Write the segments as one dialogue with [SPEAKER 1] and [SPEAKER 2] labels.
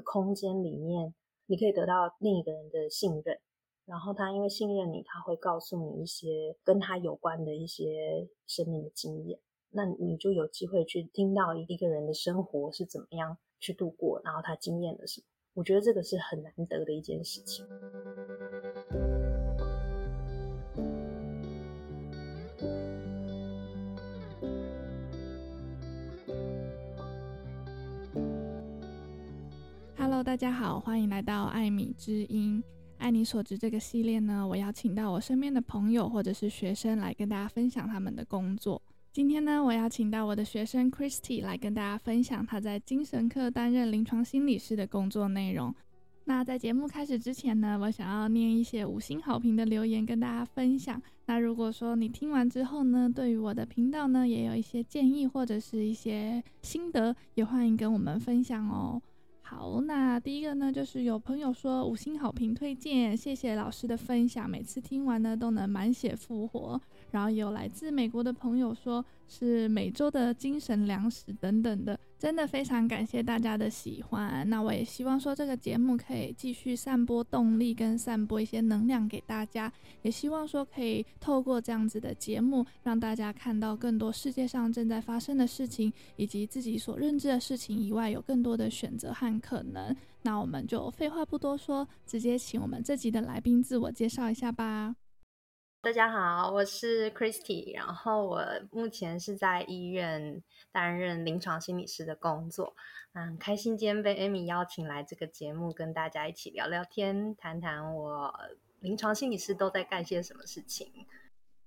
[SPEAKER 1] 空间里面，你可以得到另一个人的信任，然后他因为信任你，他会告诉你一些跟他有关的一些生命的经验，那你就有机会去听到一个人的生活是怎么样去度过，然后他经验了什么。我觉得这个是很难得的一件事情。
[SPEAKER 2] 大家好，欢迎来到艾米之音。爱你所知这个系列呢，我邀请到我身边的朋友或者是学生来跟大家分享他们的工作。今天呢，我邀请到我的学生 Christy 来跟大家分享她在精神科担任临床心理师的工作内容。那在节目开始之前呢，我想要念一些五星好评的留言跟大家分享。那如果说你听完之后呢，对于我的频道呢，也有一些建议或者是一些心得，也欢迎跟我们分享哦。好，那第一个呢，就是有朋友说五星好评推荐，谢谢老师的分享，每次听完呢都能满血复活。然后有来自美国的朋友说是每周的精神粮食等等的。真的非常感谢大家的喜欢，那我也希望说这个节目可以继续散播动力跟散播一些能量给大家，也希望说可以透过这样子的节目，让大家看到更多世界上正在发生的事情，以及自己所认知的事情以外，有更多的选择和可能。那我们就废话不多说，直接请我们这集的来宾自我介绍一下吧。
[SPEAKER 1] 大家好，我是 Christy，然后我目前是在医院担任临床心理师的工作。嗯，开心今天被 Amy 邀请来这个节目，跟大家一起聊聊天，谈谈我临床心理师都在干些什么事情。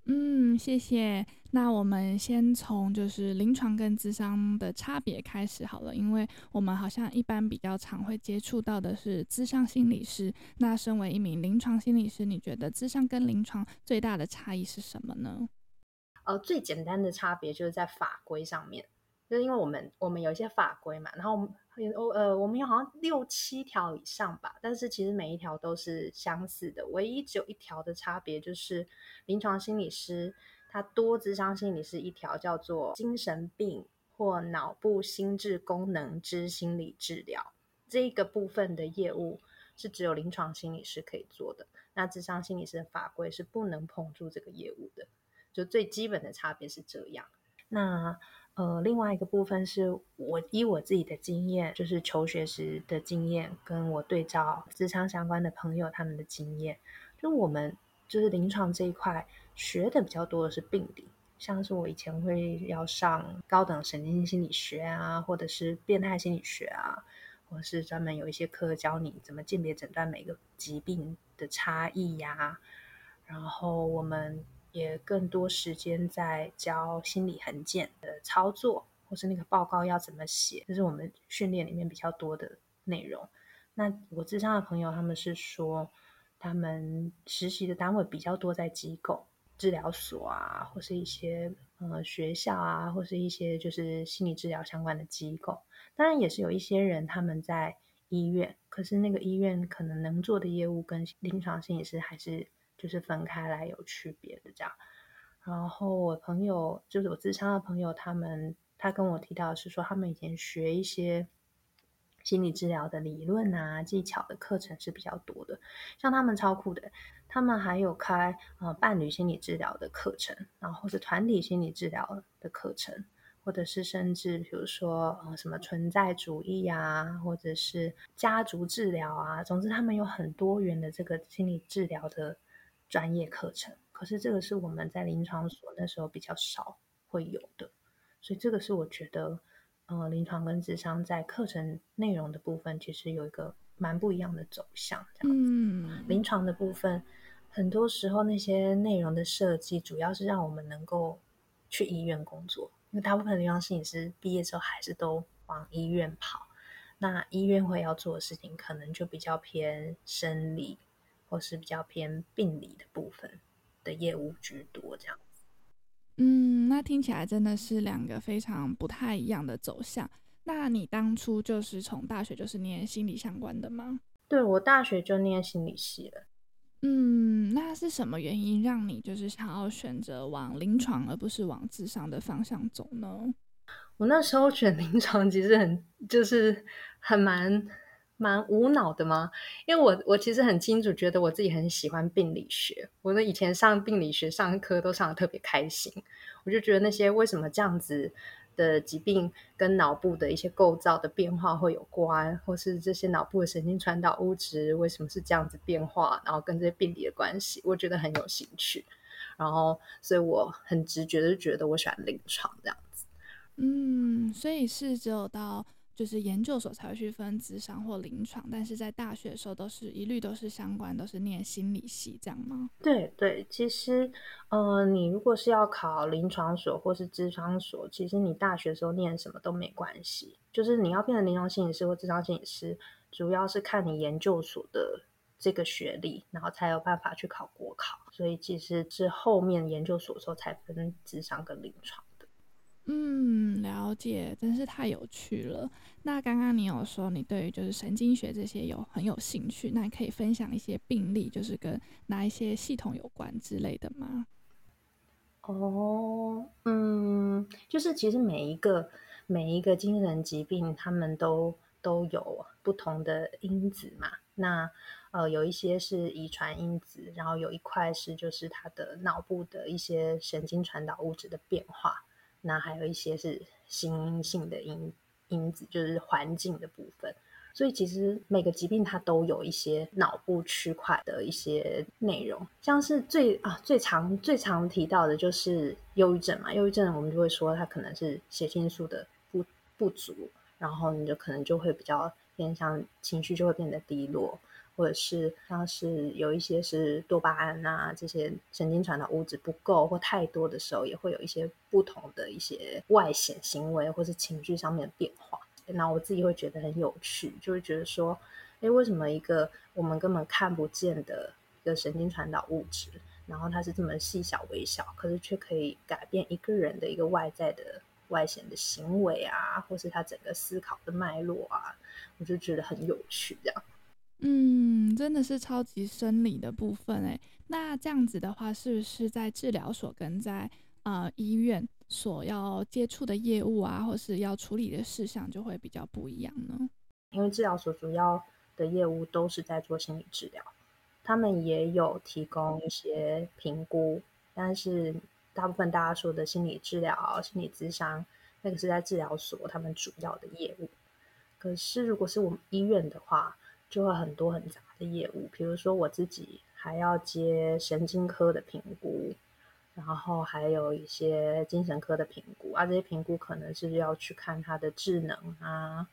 [SPEAKER 2] 嗯，谢谢。那我们先从就是临床跟智商的差别开始好了，因为我们好像一般比较常会接触到的是智商心理师。那身为一名临床心理师，你觉得智商跟临床最大的差异是什么呢？
[SPEAKER 1] 呃，最简单的差别就是在法规上面，就是因为我们我们有一些法规嘛，然后。呃，我们有好像六七条以上吧，但是其实每一条都是相似的，唯一只有一条的差别就是临床心理师他多智商心理师一条叫做精神病或脑部心智功能之心理治疗，这个部分的业务是只有临床心理师可以做的，那智商心理师的法规是不能碰触这个业务的，就最基本的差别是这样。那呃，另外一个部分是我以我自己的经验，就是求学时的经验，跟我对照咨商相关的朋友他们的经验，就我们就是临床这一块学的比较多的是病理，像是我以前会要上高等神经心理学啊，或者是变态心理学啊，或是专门有一些课教你怎么鉴别诊断每个疾病的差异呀、然后我们。也更多时间在教心理衡鉴的操作，或是那个报告要怎么写，这是我们训练里面比较多的内容。那我咨商的朋友他们是说，他们实习的单位比较多在机构、治疗所啊，或是一些呃学校啊，或是一些就是心理治疗相关的机构。当然也是有一些人他们在医院，可是那个医院可能能做的业务跟临床心理师还是。就是分开来有区别的这样，然后我朋友就是我咨商的朋友，他们他跟我提到是说，他们以前学一些心理治疗的理论啊、技巧的课程是比较多的，像他们超酷的，他们还有开呃伴侣心理治疗的课程，然后或者团体心理治疗的课程，或者是甚至比如说呃什么存在主义啊，或者是家族治疗啊，总之他们有很多元的这个心理治疗的。专业课程，可是这个是我们在临床所那时候比较少会有的，所以这个是我觉得，呃，临床跟智商在课程内容的部分其实有一个蛮不一样的走向。这样子，嗯，临床的部分很多时候那些内容的设计，主要是让我们能够去医院工作，因为大部分临床摄影师毕业之后还是都往医院跑，那医院会要做的事情可能就比较偏生理。或是比较偏病理的部分的业务居多，这样子。
[SPEAKER 2] 嗯，那听起来真的是两个非常不太一样的走向。那你当初就是从大学就是念心理相关的吗？
[SPEAKER 1] 对，我大学就念心理系了。
[SPEAKER 2] 嗯，那是什么原因让你就是想要选择往临床而不是往智商的方向走呢？
[SPEAKER 1] 我那时候选临床其实很就是很蛮。蛮无脑的吗？因为我我其实很清楚，觉得我自己很喜欢病理学。我的以前上病理学上课都上得特别开心，我就觉得那些为什么这样子的疾病跟脑部的一些构造的变化会有关，或是这些脑部的神经传导物质为什么是这样子变化，然后跟这些病理的关系，我觉得很有兴趣。然后，所以我很直觉的觉得我喜欢临床这样子。
[SPEAKER 2] 嗯，所以是只有到。就是研究所才会去分智商或临床，但是在大学的时候都是一律都是相关，都是念心理系这样吗？
[SPEAKER 1] 对对，其实呃，你如果是要考临床所或是智商所，其实你大学的时候念什么都没关系。就是你要变成临床心理师或智商心理师，主要是看你研究所的这个学历，然后才有办法去考国考。所以其实是后面研究所的时候才分智商跟临床。
[SPEAKER 2] 嗯，了解，真是太有趣了。那刚刚你有说你对于就是神经学这些有很有兴趣，那你可以分享一些病例，就是跟哪一些系统有关之类的吗？
[SPEAKER 1] 哦，嗯，就是其实每一个每一个精神疾病，他们都都有不同的因子嘛。那呃，有一些是遗传因子，然后有一块是就是他的脑部的一些神经传导物质的变化。那还有一些是心因性的因因子，就是环境的部分。所以其实每个疾病它都有一些脑部区块的一些内容，像是最啊最常最常提到的就是忧郁症嘛。忧郁症我们就会说它可能是血清素的不不足，然后你就可能就会比较偏向情绪就会变得低落。或者是像是有一些是多巴胺啊，这些神经传导物质不够或太多的时候，也会有一些不同的一些外显行为或是情绪上面的变化。那我自己会觉得很有趣，就会觉得说，诶，为什么一个我们根本看不见的一个神经传导物质，然后它是这么细小微小，可是却可以改变一个人的一个外在的外显的行为啊，或是他整个思考的脉络啊，我就觉得很有趣，这样。
[SPEAKER 2] 嗯，真的是超级生理的部分诶。那这样子的话，是不是在治疗所跟在呃医院所要接触的业务啊，或是要处理的事项就会比较不一样呢？
[SPEAKER 1] 因为治疗所主要的业务都是在做心理治疗，他们也有提供一些评估，但是大部分大家说的心理治疗、心理咨商，那个是在治疗所他们主要的业务。可是如果是我们医院的话，就会很多很杂的业务，比如说我自己还要接神经科的评估，然后还有一些精神科的评估。啊，这些评估可能是要去看他的智能啊，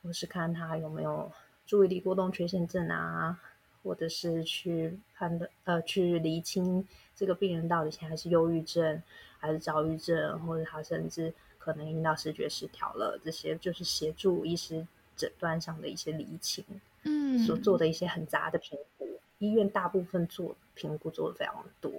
[SPEAKER 1] 或是看他有没有注意力过动缺陷症啊，或者是去判断呃去厘清这个病人到底现在是忧郁症还是躁郁症，或者他甚至可能遇到视觉失调了，这些就是协助医师诊断上的一些厘清。嗯，所做的一些很杂的评估，嗯、医院大部分做评估做的非常多，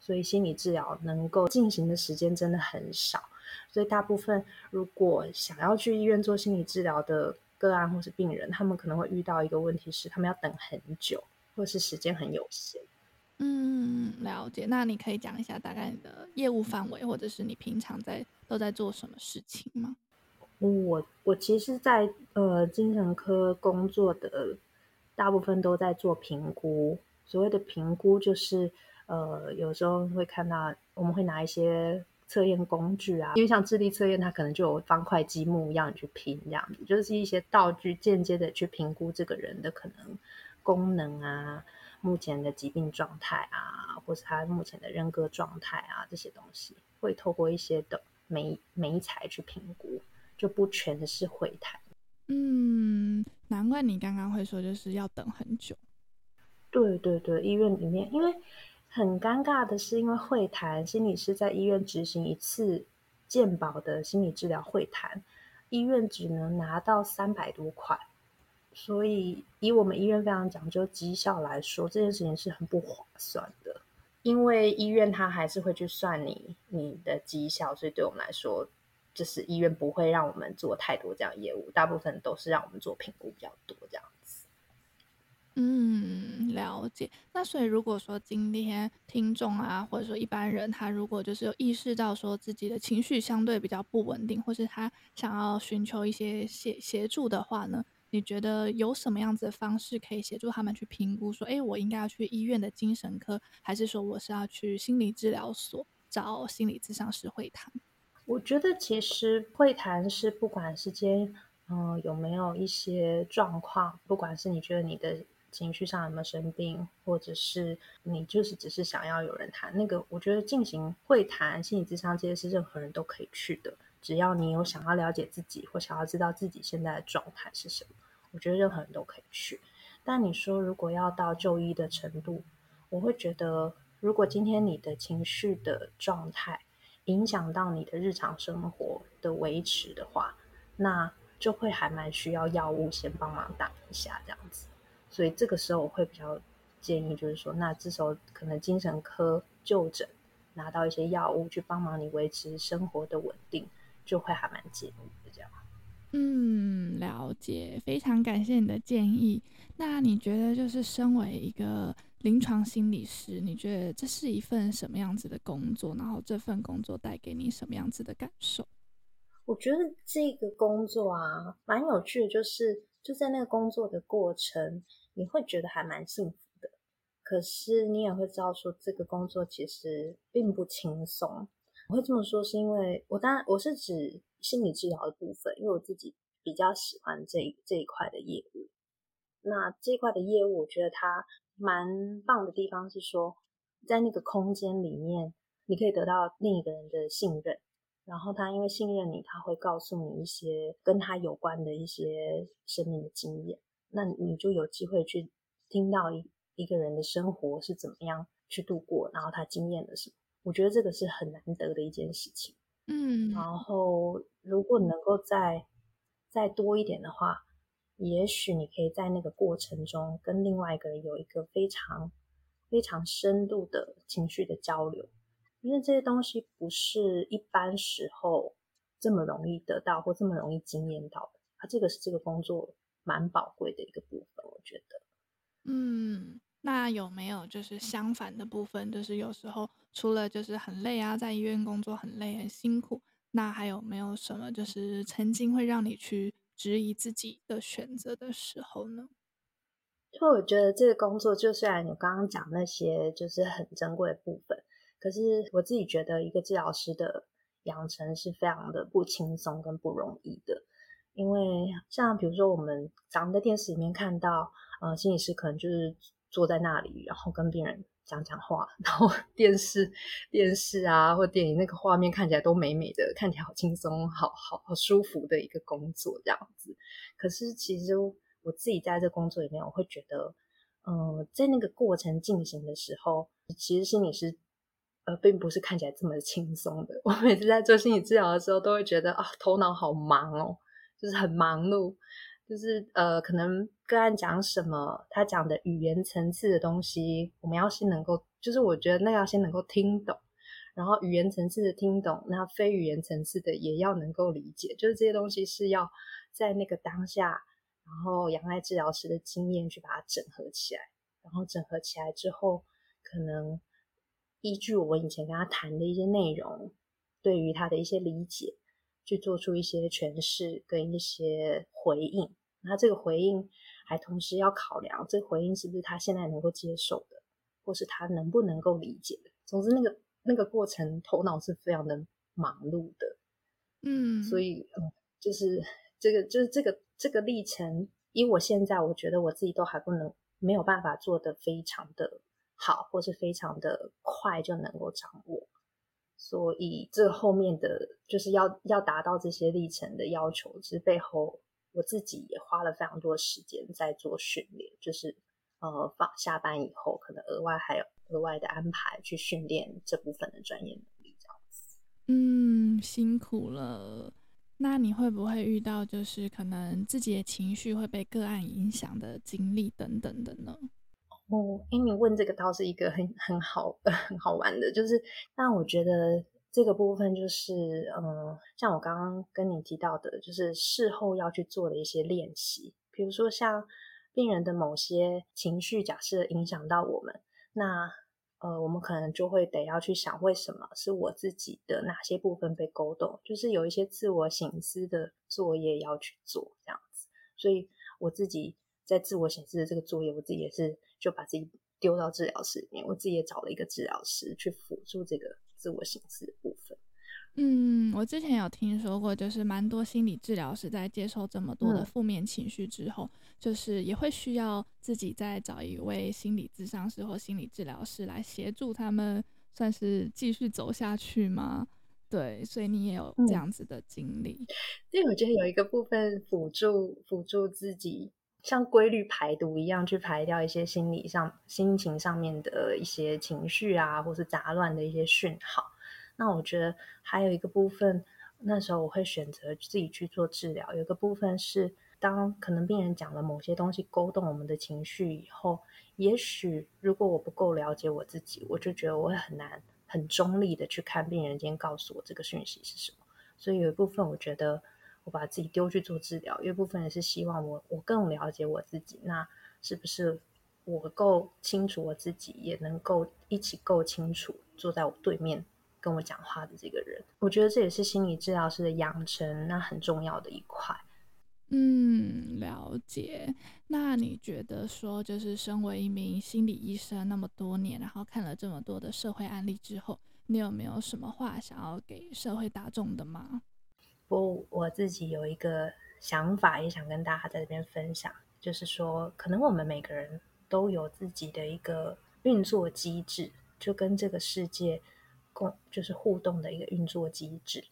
[SPEAKER 1] 所以心理治疗能够进行的时间真的很少。所以大部分如果想要去医院做心理治疗的个案或是病人，他们可能会遇到一个问题是，他们要等很久，或是时间很有限。
[SPEAKER 2] 嗯，了解。那你可以讲一下大概你的业务范围，或者是你平常在都在做什么事情吗？
[SPEAKER 1] 我我其实在，呃精神科工作的大部分都在做评估。所谓的评估，就是呃有时候会看到，我们会拿一些测验工具啊，因为像智力测验，它可能就有方块积木让你去拼，这样子就是一些道具，间接的去评估这个人的可能功能啊，目前的疾病状态啊，或是他目前的人格状态啊，这些东西会透过一些的媒媒材去评估。就不全是会谈，
[SPEAKER 2] 嗯，难怪你刚刚会说就是要等很久。
[SPEAKER 1] 对对对，医院里面，因为很尴尬的是，因为会谈心理师在医院执行一次健保的心理治疗会谈，医院只能拿到三百多块，所以以我们医院非常讲究绩效来说，这件事情是很不划算的。因为医院他还是会去算你你的绩效，所以对我们来说。就是医院不会让我们做太多这样业务，大部分都是让我们做评估比较多这样子。
[SPEAKER 2] 嗯，了解。那所以如果说今天听众啊，或者说一般人，他如果就是有意识到说自己的情绪相对比较不稳定，或是他想要寻求一些协协助的话呢，你觉得有什么样子的方式可以协助他们去评估？说，哎，我应该要去医院的精神科，还是说我是要去心理治疗所找心理咨商师会谈？
[SPEAKER 1] 我觉得其实会谈是不管是今天，嗯、有没有一些状况，不管是你觉得你的情绪上有没有生病，或者是你就是只是想要有人谈，那个我觉得进行会谈、心理咨商这些是任何人都可以去的，只要你有想要了解自己或想要知道自己现在的状态是什么。我觉得任何人都可以去，但你说如果要到就医的程度，我会觉得，如果今天你的情绪的状态影响到你的日常生活的维持的话，那就会还蛮需要药物先帮忙挡一下这样子。所以这个时候我会比较建议，就是说，那这时候可能精神科就诊，拿到一些药物去帮忙你维持生活的稳定，就会还蛮建议的这样。
[SPEAKER 2] 嗯，了解，非常感谢你的建议。那你觉得，就是身为一个临床心理师，你觉得这是一份什么样子的工作？然后这份工作带给你什么样子的感受？
[SPEAKER 1] 我觉得这个工作啊，蛮有趣的，就是就在那个工作的过程，你会觉得还蛮幸福的。可是你也会知道，说这个工作其实并不轻松。我会这么说，是因为我当然我是指。心理治疗的部分，因为我自己比较喜欢这一这一块的业务。那这一块的业务，我觉得它蛮棒的地方是说，在那个空间里面，你可以得到另一个人的信任。然后他因为信任你，他会告诉你一些跟他有关的一些生命的经验。那你就有机会去听到一一个人的生活是怎么样去度过，然后他经验了什么。我觉得这个是很难得的一件事情。
[SPEAKER 2] 嗯，
[SPEAKER 1] 然后如果能够再再多一点的话，也许你可以在那个过程中跟另外一个人有一个非常非常深度的情绪的交流，因为这些东西不是一般时候这么容易得到或这么容易经验到的，啊，这个是这个工作蛮宝贵的一个部分，我觉得。
[SPEAKER 2] 嗯，那有没有就是相反的部分，就是有时候。除了就是很累啊，在医院工作很累很辛苦，那还有没有什么就是曾经会让你去质疑自己的选择的时候呢？
[SPEAKER 1] 因为我觉得这个工作，就虽然你刚刚讲那些就是很珍贵的部分，可是我自己觉得一个治疗师的养成是非常的不轻松跟不容易的，因为像比如说我们常在电视里面看到，呃，心理师可能就是坐在那里，然后跟病人。讲讲话，然后电视、电视啊，或电影那个画面看起来都美美的，看起来好轻松、好好好舒服的一个工作这样子。可是其实我自己在这工作里面，我会觉得，嗯、在那个过程进行的时候，其实心理师呃并不是看起来这么轻松的。我每次在做心理治疗的时候，都会觉得啊，头脑好忙哦，就是很忙碌。就是呃，可能个案讲什么，他讲的语言层次的东西，我们要先能够，就是我觉得那要先能够听懂，然后语言层次的听懂，那非语言层次的也要能够理解，就是这些东西是要在那个当下，然后杨爱治疗师的经验去把它整合起来，然后整合起来之后，可能依据我以前跟他谈的一些内容，对于他的一些理解。去做出一些诠释跟一些回应，那这个回应还同时要考量，这个回应是不是他现在能够接受的，或是他能不能够理解的。总之，那个那个过程头脑是非常的忙碌的，
[SPEAKER 2] 嗯，
[SPEAKER 1] 所以嗯，就是这个就是这个这个历程，以我现在我觉得我自己都还不能没有办法做的非常的好，或是非常的快就能够掌握。所以，这后面的就是要要达到这些历程的要求，其实背后我自己也花了非常多时间在做训练，就是呃，放下班以后，可能额外还有额外的安排去训练这部分的专业能力，这样子。
[SPEAKER 2] 嗯，辛苦了。那你会不会遇到就是可能自己的情绪会被个案影响的经历等等的呢？
[SPEAKER 1] 哦，哎，你问这个倒是一个很很好 很好玩的，就是，但我觉得这个部分就是，嗯，像我刚刚跟你提到的，就是事后要去做的一些练习，比如说像病人的某些情绪，假设影响到我们，那呃，我们可能就会得要去想，为什么是我自己的哪些部分被勾动，就是有一些自我省思的作业要去做，这样子，所以。我自己在自我省思的这个作业，我自己也是就把自己丢到治疗室里面，我自己也找了一个治疗师去辅助这个自我省思的部分。
[SPEAKER 2] 嗯，我之前有听说过，就是蛮多心理治疗师在接受这么多的负面情绪之后，嗯、就是也会需要自己再找一位心理咨商师或心理治疗师来协助他们，算是继续走下去吗？对，所以你也有这样子的经历。
[SPEAKER 1] 因为、嗯、我觉得有一个部分辅助辅助自己，像规律排毒一样，去排掉一些心理上、心情上面的一些情绪啊，或是杂乱的一些讯号。那我觉得还有一个部分，那时候我会选择自己去做治疗。有一个部分是，当可能病人讲了某些东西勾动我们的情绪以后，也许如果我不够了解我自己，我就觉得我会很难很中立的去看病人今天告诉我这个讯息是什么。所以有一部分我觉得我把自己丢去做治疗，有一部分也是希望我我更了解我自己。那是不是我够清楚我自己，也能够一起够清楚坐在我对面跟我讲话的这个人，我觉得这也是心理治疗师的养成，那很重要的一块。
[SPEAKER 2] 嗯，了解。那你觉得说，就是身为一名心理医生那么多年，然后看了这么多的社会案例之后，你有没有什么话想要给社会大众的吗？
[SPEAKER 1] 不，我自己有一个想法，也想跟大家在这边分享，就是说，可能我们每个人都有自己的一个运作机制，就跟这个世界。共就是互动的一个运作机制，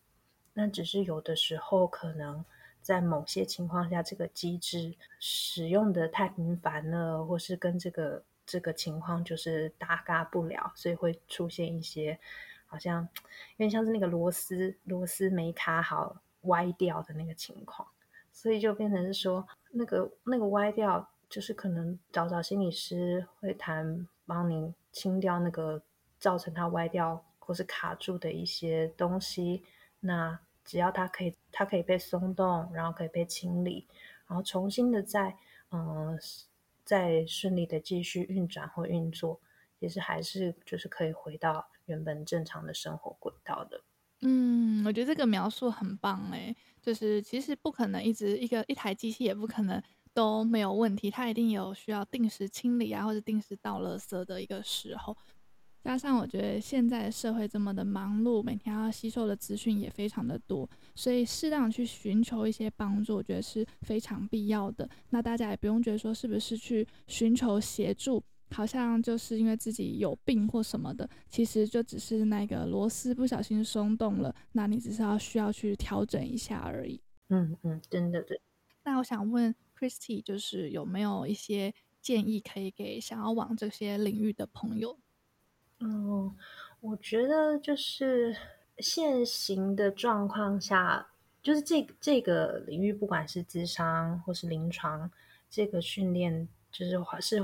[SPEAKER 1] 那只是有的时候可能在某些情况下，这个机制使用的太频繁了，或是跟这个这个情况就是搭嘎不了，所以会出现一些好像有点像是那个螺丝螺丝没卡好歪掉的那个情况，所以就变成是说那个那个歪掉，就是可能找找心理师会谈，帮你清掉那个造成它歪掉。或是卡住的一些东西，那只要它可以，它可以被松动，然后可以被清理，然后重新的再，嗯，再顺利的继续运转或运作，其实还是就是可以回到原本正常的生活轨道的。
[SPEAKER 2] 嗯，我觉得这个描述很棒诶，就是其实不可能一直一个一台机器也不可能都没有问题，它一定有需要定时清理啊，或者定时倒垃圾的一个时候。加上我觉得现在社会这么的忙碌，每天要吸收的资讯也非常的多，所以适当去寻求一些帮助，我觉得是非常必要的。那大家也不用觉得说是不是去寻求协助，好像就是因为自己有病或什么的，其实就只是那个螺丝不小心松动了，那你只是要需要去调整一下而已。
[SPEAKER 1] 嗯嗯，真的对。
[SPEAKER 2] 那我想问 Christy，就是有没有一些建议可以给想要往这些领域的朋友？
[SPEAKER 1] 嗯，我觉得就是现行的状况下，就是这这个领域，不管是智商或是临床，这个训练就是是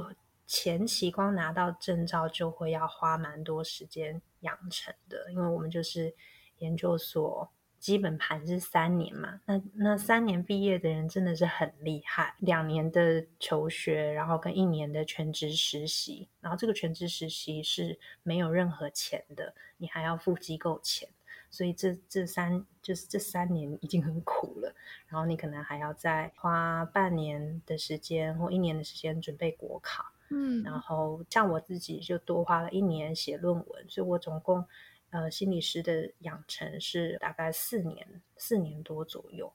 [SPEAKER 1] 前期光拿到证照就会要花蛮多时间养成的，因为我们就是研究所。基本盘是三年嘛，那那三年毕业的人真的是很厉害，两年的求学，然后跟一年的全职实习，然后这个全职实习是没有任何钱的，你还要付机构钱，所以这这三就是这三年已经很苦了，然后你可能还要再花半年的时间或一年的时间准备国考，嗯，然后像我自己就多花了一年写论文，所以我总共。呃，心理师的养成是大概四年，四年多左右。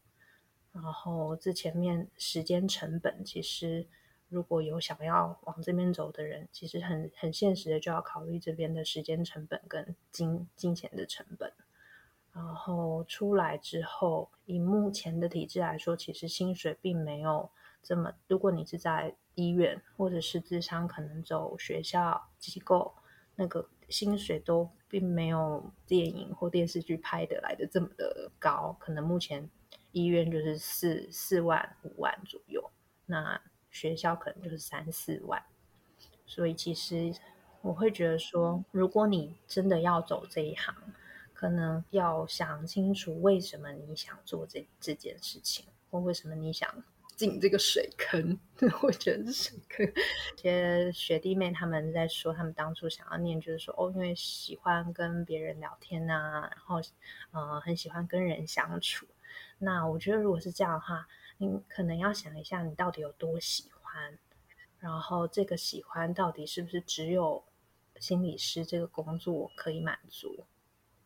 [SPEAKER 1] 然后这前面时间成本，其实如果有想要往这边走的人，其实很很现实的就要考虑这边的时间成本跟金金钱的成本。然后出来之后，以目前的体制来说，其实薪水并没有这么。如果你是在医院或者是智商，可能走学校机构那个。薪水都并没有电影或电视剧拍的来的这么的高，可能目前医院就是四四万五万左右，那学校可能就是三四万，所以其实我会觉得说，如果你真的要走这一行，可能要想清楚为什么你想做这这件事情，或为什么你想。进这个水坑，我觉得是水坑。一些学弟妹他们在说，他们当初想要念，就是说哦，因为喜欢跟别人聊天啊，然后呃，很喜欢跟人相处。那我觉得，如果是这样的话，你可能要想一下，你到底有多喜欢，然后这个喜欢到底是不是只有心理师这个工作可以满足？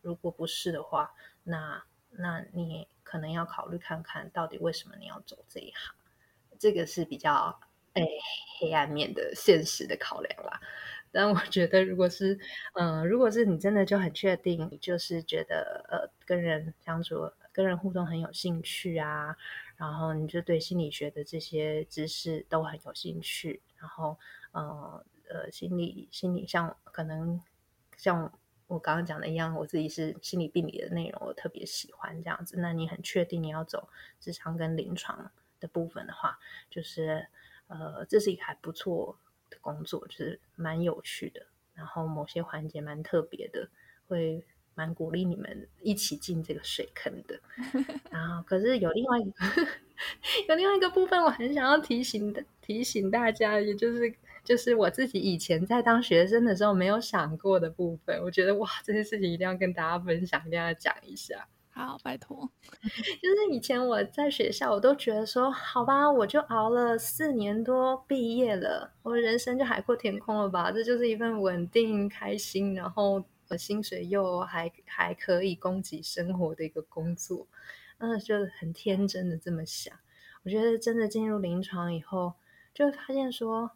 [SPEAKER 1] 如果不是的话，那那你可能要考虑看看到底为什么你要走这一行。这个是比较诶黑暗面的现实的考量啦。但我觉得，如果是嗯、如果是你真的就很确定，你就是觉得呃跟人相处、跟人互动很有兴趣啊，然后你就对心理学的这些知识都很有兴趣，然后呃呃心理心理像可能像我刚刚讲的一样，我自己是心理病理的内容，我特别喜欢这样子。那你很确定你要走智商跟临床的部分的话，就是呃这是一个还不错。的工作就是蛮有趣的，然后某些环节蛮特别的，会蛮鼓励你们一起进这个水坑的。然后，可是有另外一个 有另外一个部分，我很想要提醒的提醒大家，也就是就是我自己以前在当学生的时候没有想过的部分。我觉得哇，这件事情一定要跟大家分享，一定要讲一下。
[SPEAKER 2] 好，拜托。
[SPEAKER 1] 就是以前我在学校，我都觉得说，好吧，我就熬了四年多，毕业了，我人生就海阔天空了吧？这就是一份稳定、开心，然后薪水又还还可以供给生活的一个工作。嗯，就很天真的这么想。我觉得真的进入临床以后，就会发现说，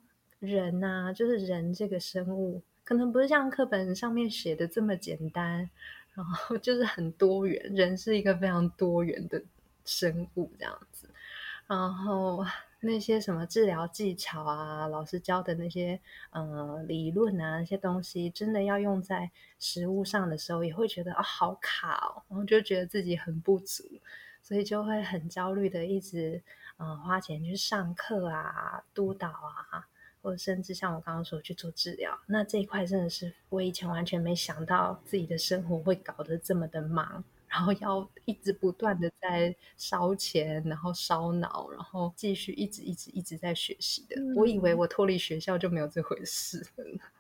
[SPEAKER 1] 人呐、啊，就是人这个生物，可能不是像课本上面写的这么简单。然后就是很多元，人是一个非常多元的生物这样子。然后那些什么治疗技巧啊，老师教的那些呃理论啊，那些东西，真的要用在实物上的时候，也会觉得啊、哦、好卡哦，然后就觉得自己很不足，所以就会很焦虑的一直呃花钱去上课啊，督导啊。或者甚至像我刚刚说去做治疗，那这一块真的是我以前完全没想到自己的生活会搞得这么的忙，然后要一直不断的在烧钱，然后烧脑，然后继续一直一直一直在学习的。嗯、我以为我脱离学校就没有这回事，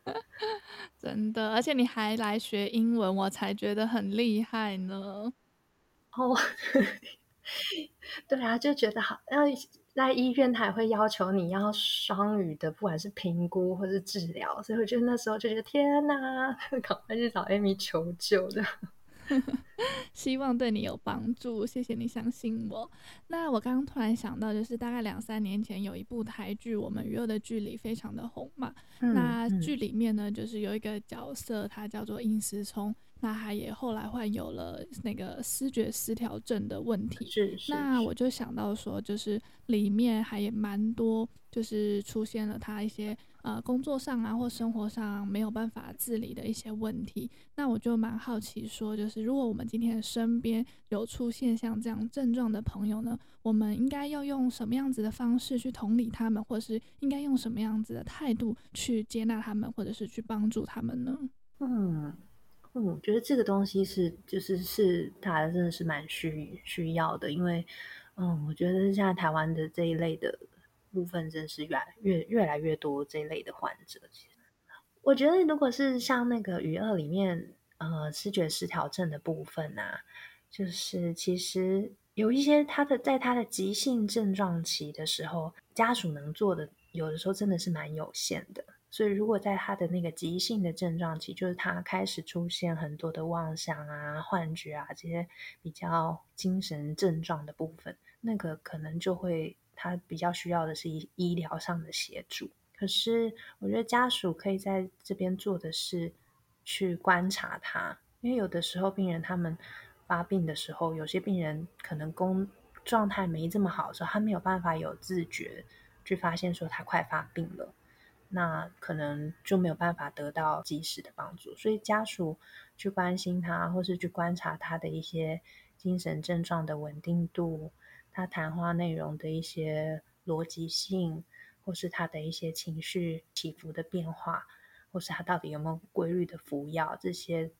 [SPEAKER 2] 真的，而且你还来学英文，我才觉得很厉害呢。
[SPEAKER 1] 哦，对啊，就觉得好，要。在医院，他也会要求你要双语的，不管是评估或是治疗，所以我觉得那时候就觉得天哪，赶快去找 Amy 求救的。
[SPEAKER 2] 希望对你有帮助，谢谢你相信我。那我刚刚突然想到，就是大概两三年前有一部台剧《我们与恶的距离》非常的红嘛。嗯、那剧里面呢，就是有一个角色，他叫做殷思聪。那他也后来患有了那个思觉失调症的问题。
[SPEAKER 1] 是，是。
[SPEAKER 2] 那我就想到说，就是里面还也蛮多，就是出现了他一些呃工作上啊或生活上没有办法自理的一些问题。那我就蛮好奇说，就是如果我们今天身边有出现像这样症状的朋友呢，我们应该要用什么样子的方式去同理他们，或是应该用什么样子的态度去接纳他们，或者是去帮助他们呢？
[SPEAKER 1] 嗯。我觉得这个东西是，就是是，它真的是蛮需需要的，因为，嗯，我觉得现在台湾的这一类的部分，真是越来越越来越多这一类的患者。其实，我觉得如果是像那个《与恶》里面，呃，视觉失调症的部分啊，就是其实有一些他的在他的急性症状期的时候，家属能做的，有的时候真的是蛮有限的。所以，如果在他的那个急性的症状期，就是他开始出现很多的妄想啊、幻觉啊这些比较精神症状的部分，那个可能就会他比较需要的是医医疗上的协助。可是，我觉得家属可以在这边做的是去观察他，因为有的时候病人他们发病的时候，有些病人可能工状态没这么好的时候，他没有办法有自觉去发现说他快发病了。那可能就没有办法得到及时的帮助，所以家属去关心他，或是去观察他的一些精神症状的稳定度，他谈话内容的一些逻辑性，或是他的一些情绪起伏的变化，或是他到底有没有规律的服药，这些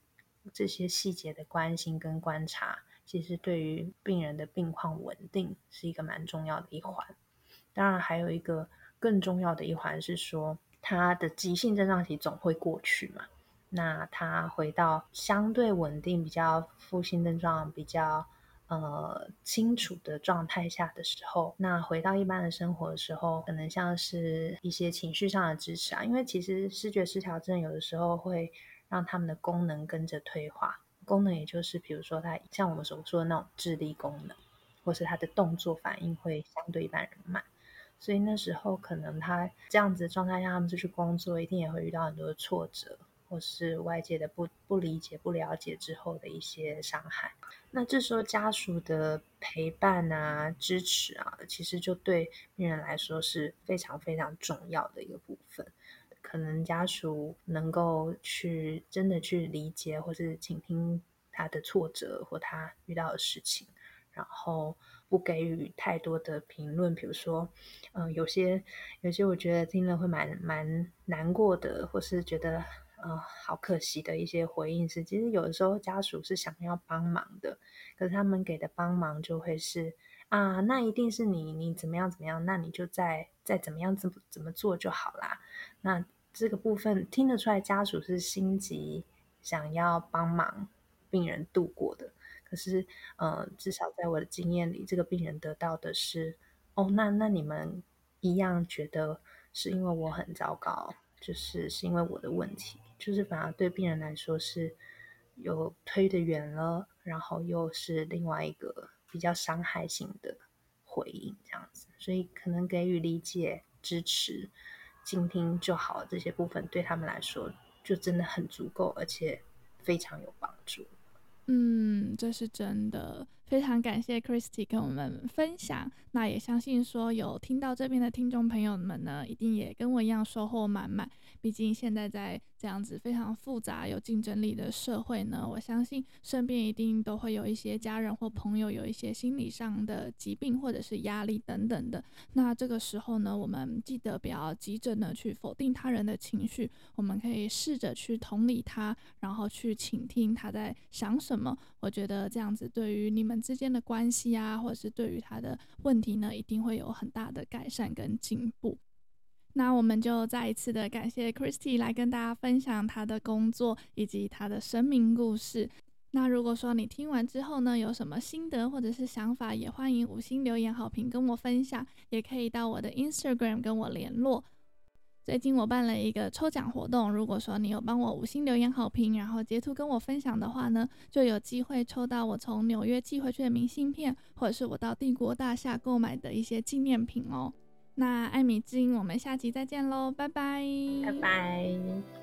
[SPEAKER 1] 这些细节的关心跟观察，其实对于病人的病况稳定是一个蛮重要的一环。当然，还有一个。更重要的一环是说，他的急性症状期总会过去嘛。那他回到相对稳定、比较负性症状比较呃清楚的状态下的时候，那回到一般的生活的时候，可能像是一些情绪上的支持啊，因为其实视觉失调症有的时候会让他们的功能跟着退化，功能也就是比如说他像我们所说的那种智力功能，或是他的动作反应会相对一般人慢。所以那时候可能他这样子的状态下，他们出去工作，一定也会遇到很多挫折，或是外界的不不理解、不了解之后的一些伤害。那这时候家属的陪伴啊、支持啊，其实就对病人来说是非常非常重要的一个部分。可能家属能够去真的去理解，或是倾听他的挫折或他遇到的事情，然后。不给予太多的评论，比如说，嗯、有些有些我觉得听了会蛮蛮难过的，或是觉得，呃，好可惜的一些回应是，其实有的时候家属是想要帮忙的，可是他们给的帮忙就会是啊，那一定是你你怎么样怎么样，那你就再再怎么样怎么怎么做就好啦。那这个部分听得出来，家属是心急，想要帮忙病人度过的。可是，呃，至少在我的经验里，这个病人得到的是，哦，那那你们一样觉得是因为我很糟糕，就是是因为我的问题，就是反而对病人来说是有推得远了，然后又是另外一个比较伤害性的回应，这样子，所以可能给予理解、支持、倾听就好，这些部分对他们来说就真的很足够，而且非常有帮助。
[SPEAKER 2] 嗯，这是真的，非常感谢 Christy 跟我们分享。那也相信说有听到这边的听众朋友们呢，一定也跟我一样收获满满。毕竟现在在这样子非常复杂、有竞争力的社会呢，我相信身边一定都会有一些家人或朋友有一些心理上的疾病或者是压力等等的。那这个时候呢，我们记得不要急着呢去否定他人的情绪，我们可以试着去同理他，然后去倾听他在想什么。我觉得这样子对于你们之间的关系啊，或者是对于他的问题呢，一定会有很大的改善跟进步。那我们就再一次的感谢 Christy 来跟大家分享她的工作以及她的生命故事。那如果说你听完之后呢，有什么心得或者是想法，也欢迎五星留言好评跟我分享，也可以到我的 Instagram 跟我联络。最近我办了一个抽奖活动，如果说你有帮我五星留言好评，然后截图跟我分享的话呢，就有机会抽到我从纽约寄回去的明信片，或者是我到帝国大厦购买的一些纪念品哦。那艾米之音，我们下期再见喽，拜拜，
[SPEAKER 1] 拜拜。